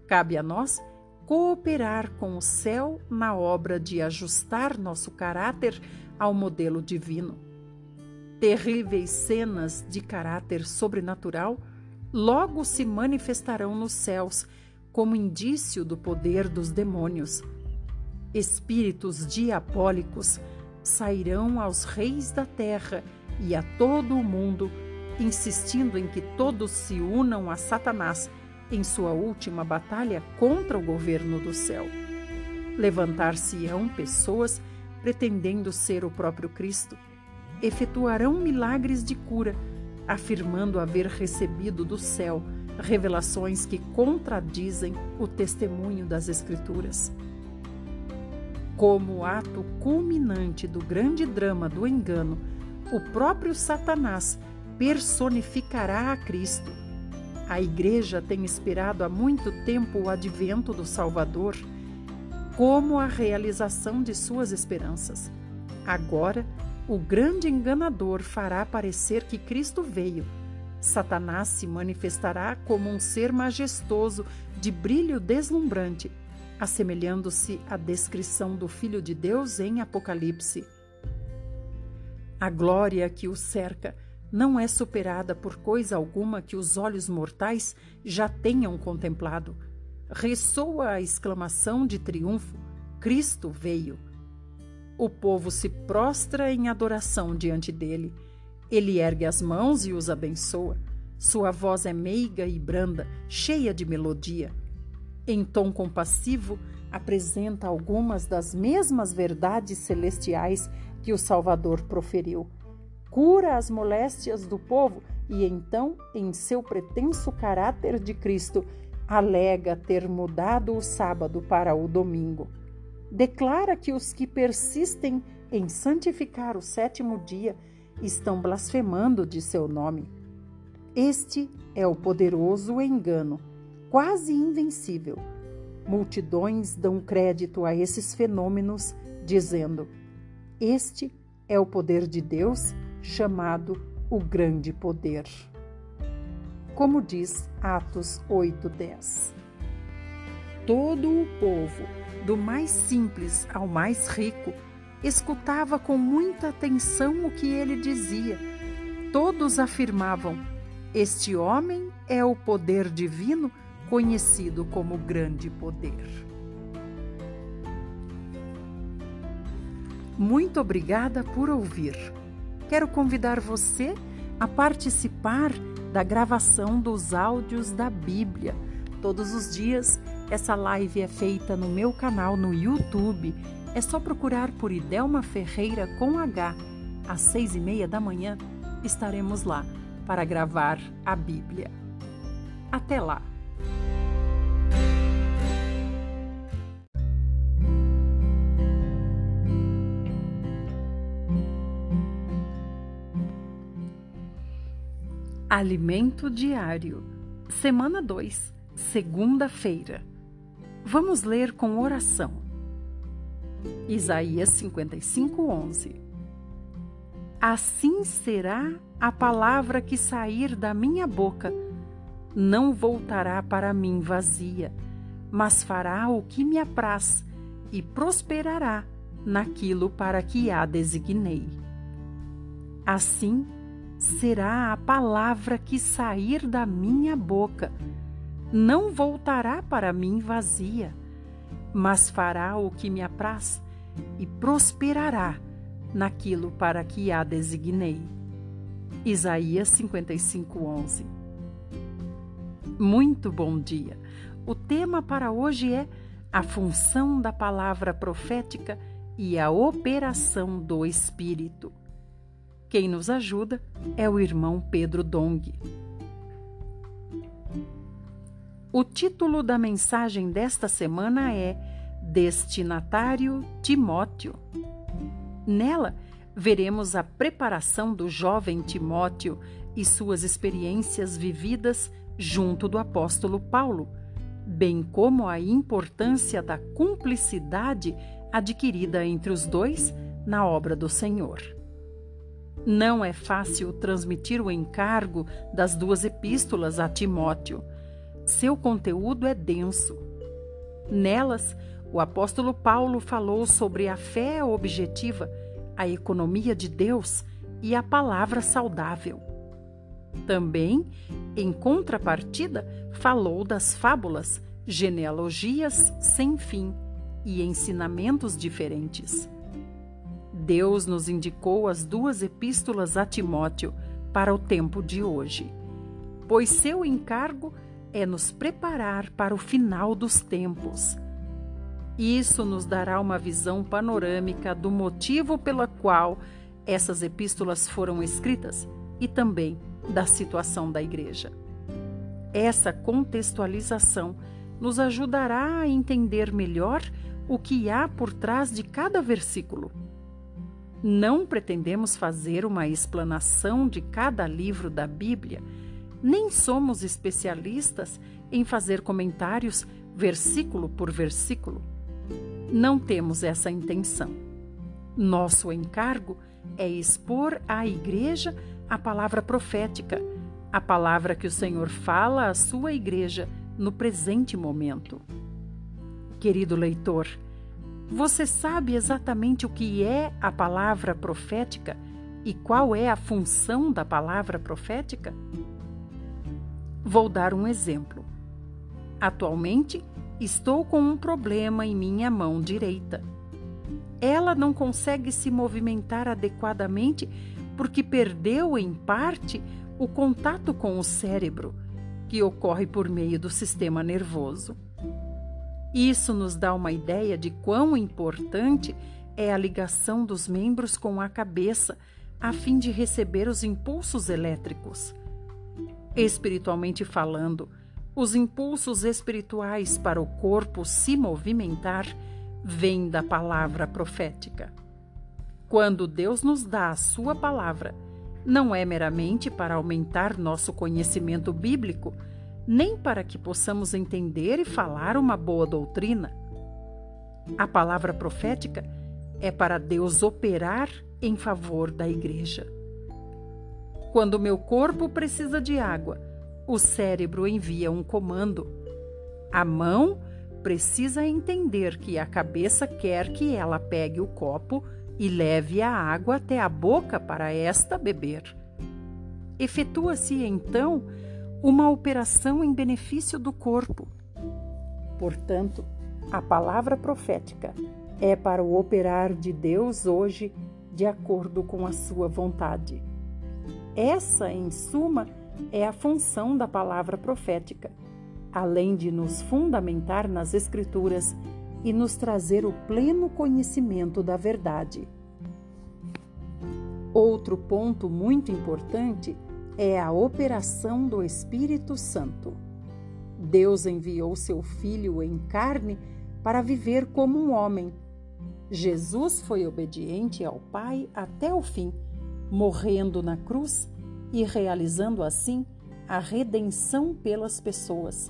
Cabe a nós cooperar com o céu na obra de ajustar nosso caráter ao modelo divino. Terríveis cenas de caráter sobrenatural logo se manifestarão nos céus como indício do poder dos demônios. espíritos diabólicos sairão aos reis da terra e a todo o mundo, insistindo em que todos se unam a Satanás em sua última batalha contra o governo do céu. Levantar-se-ão pessoas pretendendo ser o próprio Cristo, efetuarão milagres de cura, afirmando haver recebido do céu revelações que contradizem o testemunho das Escrituras. Como ato culminante do grande drama do engano, o próprio Satanás personificará a Cristo. A Igreja tem esperado há muito tempo o advento do Salvador como a realização de suas esperanças. Agora, o grande enganador fará parecer que Cristo veio. Satanás se manifestará como um ser majestoso de brilho deslumbrante assemelhando-se à descrição do Filho de Deus em Apocalipse. A glória que o cerca não é superada por coisa alguma que os olhos mortais já tenham contemplado. Ressoa a exclamação de triunfo: Cristo veio. O povo se prostra em adoração diante dele. Ele ergue as mãos e os abençoa. Sua voz é meiga e branda, cheia de melodia em tom compassivo, apresenta algumas das mesmas verdades celestiais que o Salvador proferiu. Cura as moléstias do povo e então, em seu pretenso caráter de Cristo, alega ter mudado o sábado para o domingo. Declara que os que persistem em santificar o sétimo dia estão blasfemando de seu nome. Este é o poderoso engano quase invencível. Multidões dão crédito a esses fenômenos, dizendo: Este é o poder de Deus, chamado o grande poder. Como diz Atos 8:10. Todo o povo, do mais simples ao mais rico, escutava com muita atenção o que ele dizia. Todos afirmavam: Este homem é o poder divino conhecido como grande poder. Muito obrigada por ouvir. Quero convidar você a participar da gravação dos áudios da Bíblia. Todos os dias, essa live é feita no meu canal no YouTube. É só procurar por Idelma Ferreira com H. Às seis e meia da manhã estaremos lá para gravar a Bíblia. Até lá! Alimento Diário, Semana 2, Segunda-feira. Vamos ler com oração. Isaías 55, 11. Assim será a palavra que sair da minha boca, não voltará para mim vazia, mas fará o que me apraz e prosperará naquilo para que a designei. Assim, será a palavra que sair da minha boca. Não voltará para mim vazia, mas fará o que me apraz e prosperará naquilo para que a designei. Isaías 55:11. Muito bom dia. O tema para hoje é a função da palavra profética e a operação do Espírito. Quem nos ajuda é o irmão Pedro Dong. O título da mensagem desta semana é Destinatário Timóteo. Nela, veremos a preparação do jovem Timóteo e suas experiências vividas junto do apóstolo Paulo, bem como a importância da cumplicidade adquirida entre os dois na obra do Senhor. Não é fácil transmitir o encargo das duas epístolas a Timóteo. Seu conteúdo é denso. Nelas, o apóstolo Paulo falou sobre a fé objetiva, a economia de Deus e a palavra saudável. Também, em contrapartida, falou das fábulas, genealogias sem fim, e ensinamentos diferentes. Deus nos indicou as duas epístolas a Timóteo para o tempo de hoje, pois seu encargo é nos preparar para o final dos tempos. Isso nos dará uma visão panorâmica do motivo pela qual essas epístolas foram escritas e também da situação da igreja. Essa contextualização nos ajudará a entender melhor o que há por trás de cada versículo. Não pretendemos fazer uma explanação de cada livro da Bíblia, nem somos especialistas em fazer comentários versículo por versículo. Não temos essa intenção. Nosso encargo é expor à igreja a palavra profética, a palavra que o Senhor fala à sua igreja no presente momento. Querido leitor, você sabe exatamente o que é a palavra profética e qual é a função da palavra profética? Vou dar um exemplo. Atualmente, estou com um problema em minha mão direita. Ela não consegue se movimentar adequadamente porque perdeu, em parte, o contato com o cérebro, que ocorre por meio do sistema nervoso. Isso nos dá uma ideia de quão importante é a ligação dos membros com a cabeça a fim de receber os impulsos elétricos. Espiritualmente falando, os impulsos espirituais para o corpo se movimentar vêm da palavra profética. Quando Deus nos dá a sua palavra, não é meramente para aumentar nosso conhecimento bíblico, nem para que possamos entender e falar uma boa doutrina. A palavra profética é para Deus operar em favor da igreja. Quando meu corpo precisa de água, o cérebro envia um comando. A mão precisa entender que a cabeça quer que ela pegue o copo e leve a água até a boca para esta beber. Efetua-se então uma operação em benefício do corpo. Portanto, a palavra profética é para o operar de Deus hoje de acordo com a sua vontade. Essa, em suma, é a função da palavra profética, além de nos fundamentar nas Escrituras e nos trazer o pleno conhecimento da verdade. Outro ponto muito importante é a operação do Espírito Santo. Deus enviou seu Filho em carne para viver como um homem. Jesus foi obediente ao Pai até o fim, morrendo na cruz e realizando assim a redenção pelas pessoas.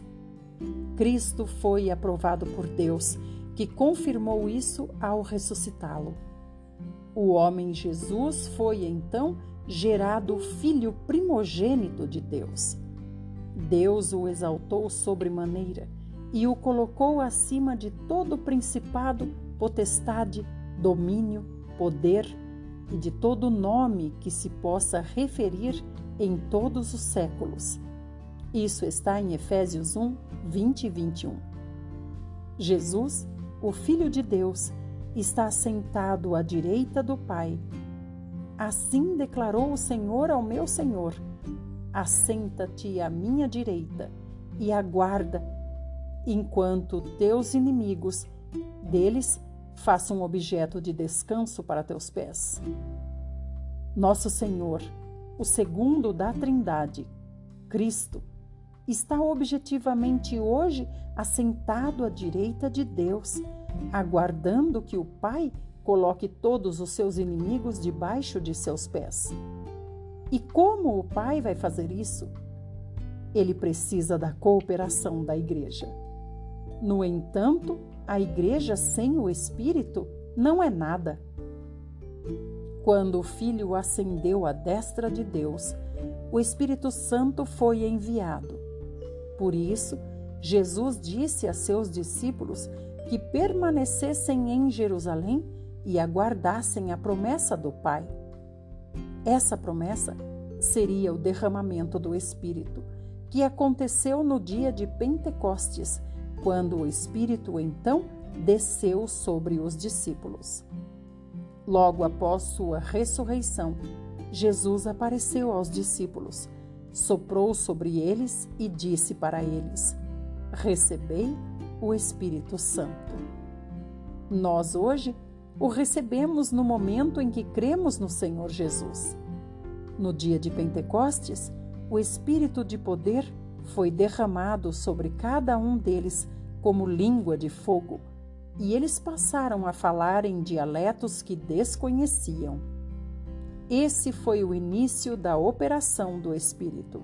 Cristo foi aprovado por Deus, que confirmou isso ao ressuscitá-lo. O homem Jesus foi então gerado filho primogênito de Deus. Deus o exaltou sobremaneira e o colocou acima de todo principado, potestade, domínio, poder e de todo nome que se possa referir em todos os séculos. Isso está em Efésios 1, 20 e 21. Jesus, o Filho de Deus, está sentado à direita do Pai Assim declarou o Senhor ao meu Senhor: Assenta-te à minha direita e aguarda, enquanto teus inimigos deles façam objeto de descanso para teus pés. Nosso Senhor, o segundo da Trindade, Cristo, está objetivamente hoje assentado à direita de Deus, aguardando que o Pai Coloque todos os seus inimigos debaixo de seus pés. E como o Pai vai fazer isso? Ele precisa da cooperação da igreja. No entanto, a igreja sem o Espírito não é nada. Quando o Filho ascendeu à destra de Deus, o Espírito Santo foi enviado. Por isso, Jesus disse a seus discípulos que permanecessem em Jerusalém e aguardassem a promessa do Pai. Essa promessa seria o derramamento do Espírito, que aconteceu no dia de Pentecostes, quando o Espírito então desceu sobre os discípulos. Logo após sua ressurreição, Jesus apareceu aos discípulos, soprou sobre eles e disse para eles: Recebei o Espírito Santo. Nós hoje o recebemos no momento em que cremos no Senhor Jesus. No dia de Pentecostes, o Espírito de poder foi derramado sobre cada um deles como língua de fogo, e eles passaram a falar em dialetos que desconheciam. Esse foi o início da operação do Espírito.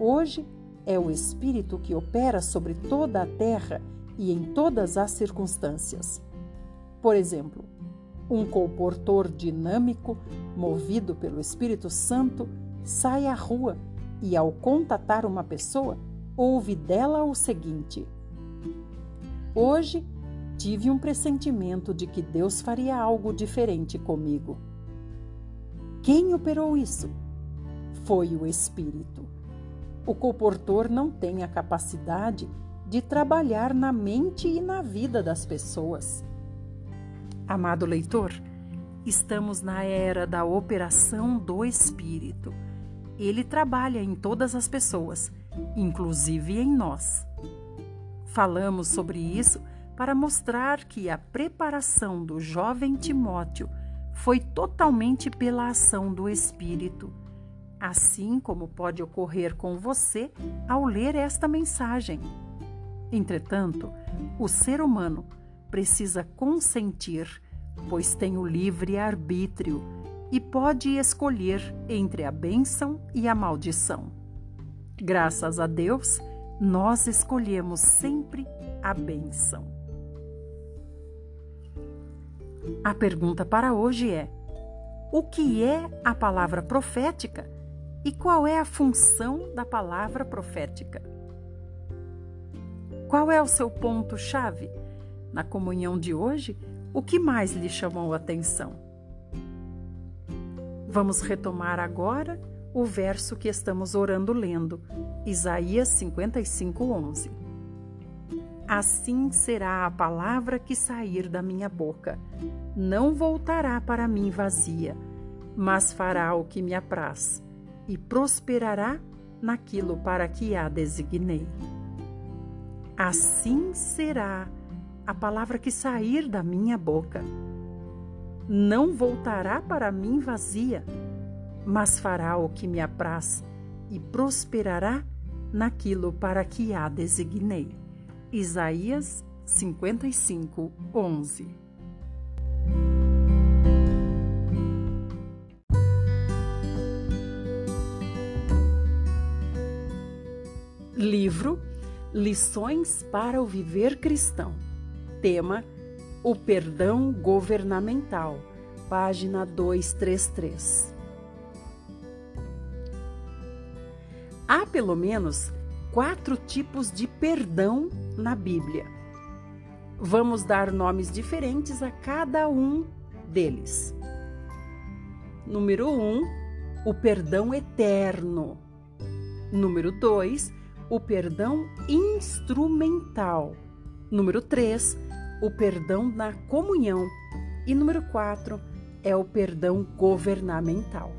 Hoje é o Espírito que opera sobre toda a terra e em todas as circunstâncias. Por exemplo, um comportor dinâmico, movido pelo Espírito Santo, sai à rua e, ao contatar uma pessoa, ouve dela o seguinte: Hoje tive um pressentimento de que Deus faria algo diferente comigo. Quem operou isso? Foi o Espírito. O comportor não tem a capacidade de trabalhar na mente e na vida das pessoas. Amado leitor, estamos na era da operação do Espírito. Ele trabalha em todas as pessoas, inclusive em nós. Falamos sobre isso para mostrar que a preparação do jovem Timóteo foi totalmente pela ação do Espírito, assim como pode ocorrer com você ao ler esta mensagem. Entretanto, o ser humano precisa consentir, pois tem o livre arbítrio e pode escolher entre a bênção e a maldição. Graças a Deus, nós escolhemos sempre a bênção. A pergunta para hoje é: o que é a palavra profética e qual é a função da palavra profética? Qual é o seu ponto-chave? Na comunhão de hoje, o que mais lhe chamou a atenção? Vamos retomar agora o verso que estamos orando lendo, Isaías 55, 11. Assim será a palavra que sair da minha boca. Não voltará para mim vazia, mas fará o que me apraz e prosperará naquilo para que a designei. Assim será a palavra que sair da minha boca. Não voltará para mim vazia, mas fará o que me apraz e prosperará naquilo para que a designei. Isaías 55, 11. Livro Lições para o Viver Cristão. Tema: O Perdão Governamental. Página 233. Há pelo menos quatro tipos de perdão na Bíblia. Vamos dar nomes diferentes a cada um deles. Número 1, um, o perdão eterno. Número 2, o perdão instrumental. Número 3, o perdão na comunhão. E número 4 é o perdão governamental.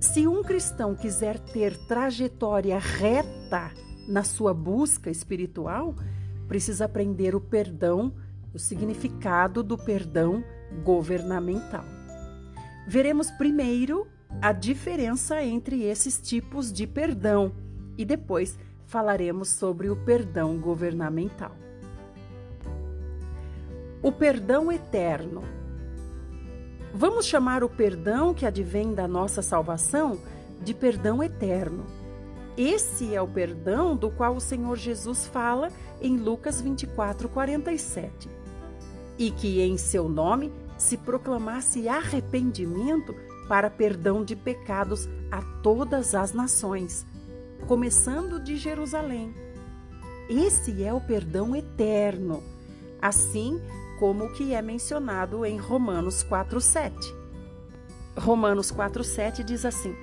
Se um cristão quiser ter trajetória reta na sua busca espiritual, precisa aprender o perdão, o significado do perdão governamental. Veremos primeiro a diferença entre esses tipos de perdão e depois falaremos sobre o perdão governamental. O perdão eterno Vamos chamar o perdão que advém da nossa salvação de perdão eterno. Esse é o perdão do qual o Senhor Jesus fala em Lucas 24, 47. E que em seu nome se proclamasse arrependimento para perdão de pecados a todas as nações, começando de Jerusalém. Esse é o perdão eterno. Assim como o que é mencionado em Romanos 4:7. Romanos 4:7 diz assim: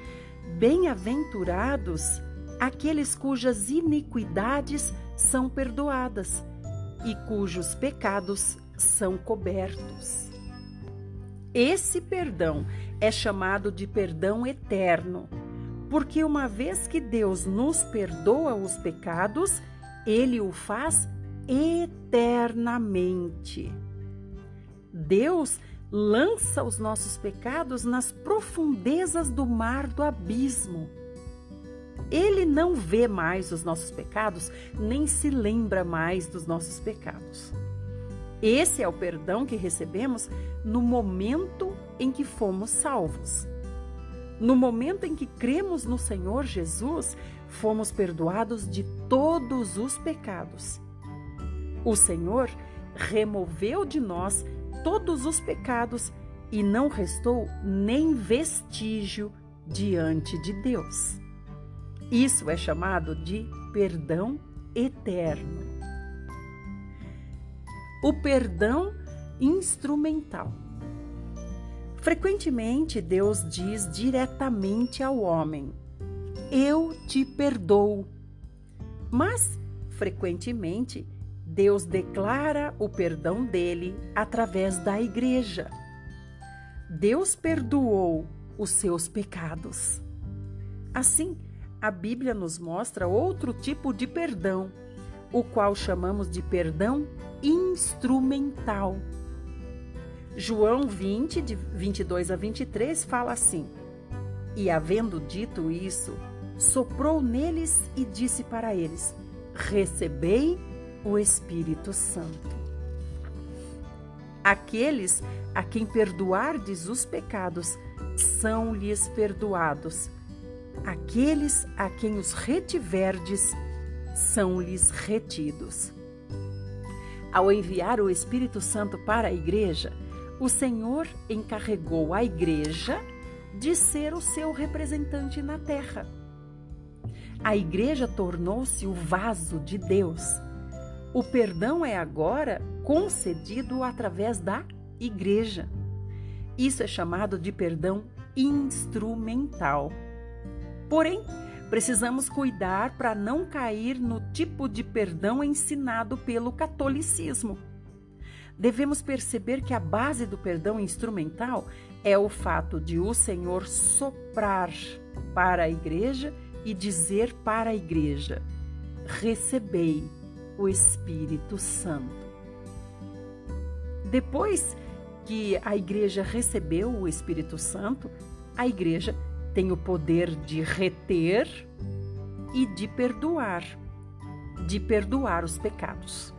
Bem-aventurados aqueles cujas iniquidades são perdoadas e cujos pecados são cobertos. Esse perdão é chamado de perdão eterno, porque uma vez que Deus nos perdoa os pecados, ele o faz eternamente. Deus lança os nossos pecados nas profundezas do mar do abismo. Ele não vê mais os nossos pecados, nem se lembra mais dos nossos pecados. Esse é o perdão que recebemos no momento em que fomos salvos. No momento em que cremos no Senhor Jesus, fomos perdoados de todos os pecados. O Senhor removeu de nós todos os pecados e não restou nem vestígio diante de Deus. Isso é chamado de perdão eterno. O perdão instrumental. Frequentemente, Deus diz diretamente ao homem: Eu te perdoo. Mas, frequentemente, Deus declara o perdão dele através da igreja. Deus perdoou os seus pecados. Assim, a Bíblia nos mostra outro tipo de perdão, o qual chamamos de perdão instrumental. João 20, de 22 a 23, fala assim: E havendo dito isso, soprou neles e disse para eles: Recebei o Espírito Santo. Aqueles a quem perdoardes os pecados são-lhes perdoados. Aqueles a quem os retiverdes são-lhes retidos. Ao enviar o Espírito Santo para a igreja, o Senhor encarregou a igreja de ser o seu representante na terra. A igreja tornou-se o vaso de Deus o perdão é agora concedido através da igreja. Isso é chamado de perdão instrumental. Porém, precisamos cuidar para não cair no tipo de perdão ensinado pelo catolicismo. Devemos perceber que a base do perdão instrumental é o fato de o Senhor soprar para a igreja e dizer para a igreja: recebei o Espírito Santo. Depois que a igreja recebeu o Espírito Santo, a igreja tem o poder de reter e de perdoar, de perdoar os pecados.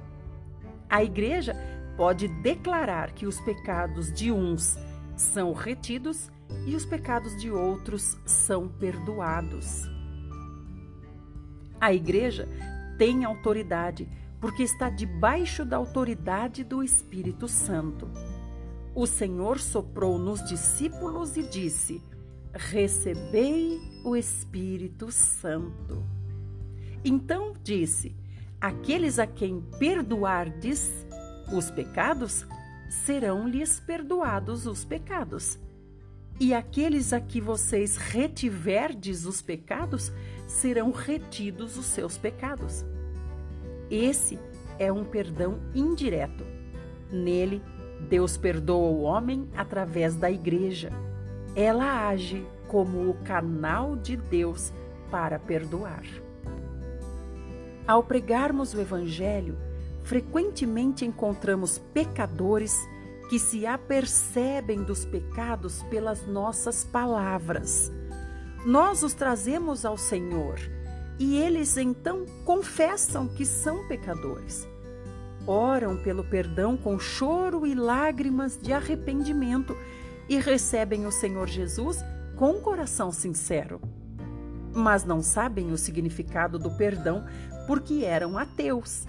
A igreja pode declarar que os pecados de uns são retidos e os pecados de outros são perdoados. A igreja tem autoridade, porque está debaixo da autoridade do Espírito Santo. O Senhor soprou nos discípulos e disse: Recebei o Espírito Santo. Então disse: Aqueles a quem perdoardes os pecados, serão-lhes perdoados os pecados. E aqueles a que vocês retiverdes os pecados, serão retidos os seus pecados. Esse é um perdão indireto. Nele, Deus perdoa o homem através da igreja. Ela age como o canal de Deus para perdoar. Ao pregarmos o Evangelho, frequentemente encontramos pecadores que se apercebem dos pecados pelas nossas palavras nós os trazemos ao Senhor e eles então confessam que são pecadores. Oram pelo perdão com choro e lágrimas de arrependimento e recebem o Senhor Jesus com coração sincero. Mas não sabem o significado do perdão porque eram ateus.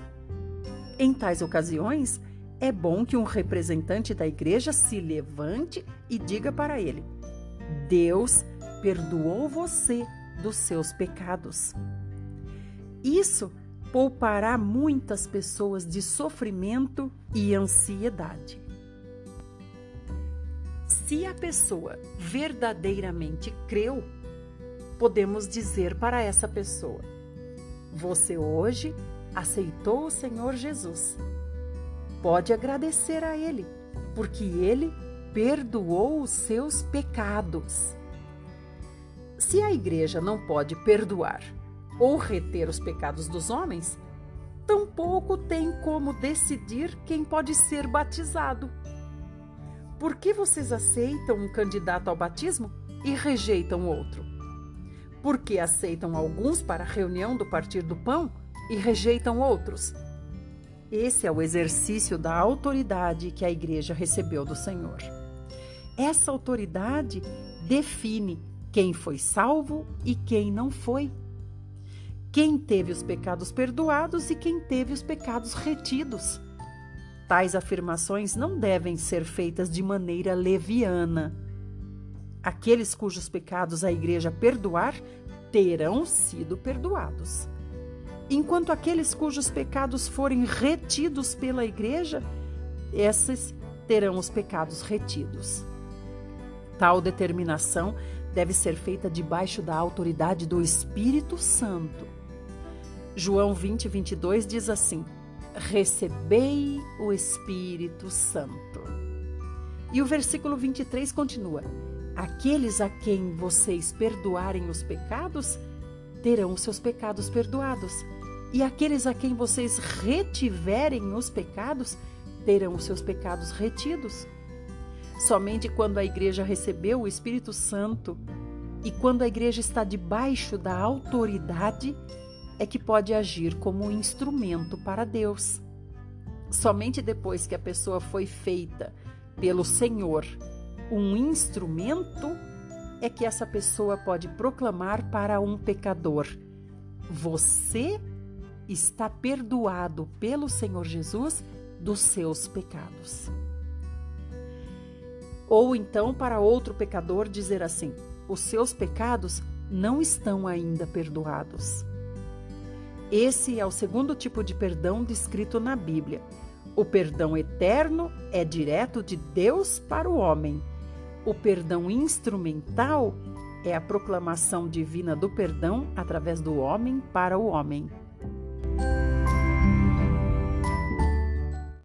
Em tais ocasiões, é bom que um representante da igreja se levante e diga para ele: Deus perdoou você dos seus pecados. Isso poupará muitas pessoas de sofrimento e ansiedade. Se a pessoa verdadeiramente creu, podemos dizer para essa pessoa: Você hoje aceitou o Senhor Jesus pode agradecer a Ele, porque Ele perdoou os seus pecados. Se a igreja não pode perdoar ou reter os pecados dos homens, tampouco tem como decidir quem pode ser batizado. Por que vocês aceitam um candidato ao batismo e rejeitam outro? Por que aceitam alguns para a reunião do Partir do Pão e rejeitam outros? Esse é o exercício da autoridade que a igreja recebeu do Senhor. Essa autoridade define quem foi salvo e quem não foi quem teve os pecados perdoados e quem teve os pecados retidos. Tais afirmações não devem ser feitas de maneira leviana. Aqueles cujos pecados a igreja perdoar terão sido perdoados. Enquanto aqueles cujos pecados forem retidos pela igreja, esses terão os pecados retidos. Tal determinação deve ser feita debaixo da autoridade do Espírito Santo João 20, 22 diz assim: Recebei o Espírito Santo. E o versículo 23 continua: Aqueles a quem vocês perdoarem os pecados, terão seus pecados perdoados. E aqueles a quem vocês retiverem os pecados, terão os seus pecados retidos. Somente quando a igreja recebeu o Espírito Santo e quando a igreja está debaixo da autoridade é que pode agir como um instrumento para Deus. Somente depois que a pessoa foi feita pelo Senhor um instrumento, é que essa pessoa pode proclamar para um pecador: Você está perdoado pelo Senhor Jesus dos seus pecados. Ou então, para outro pecador, dizer assim: Os seus pecados não estão ainda perdoados. Esse é o segundo tipo de perdão descrito na Bíblia. O perdão eterno é direto de Deus para o homem. O perdão instrumental é a proclamação divina do perdão através do homem para o homem. Bye.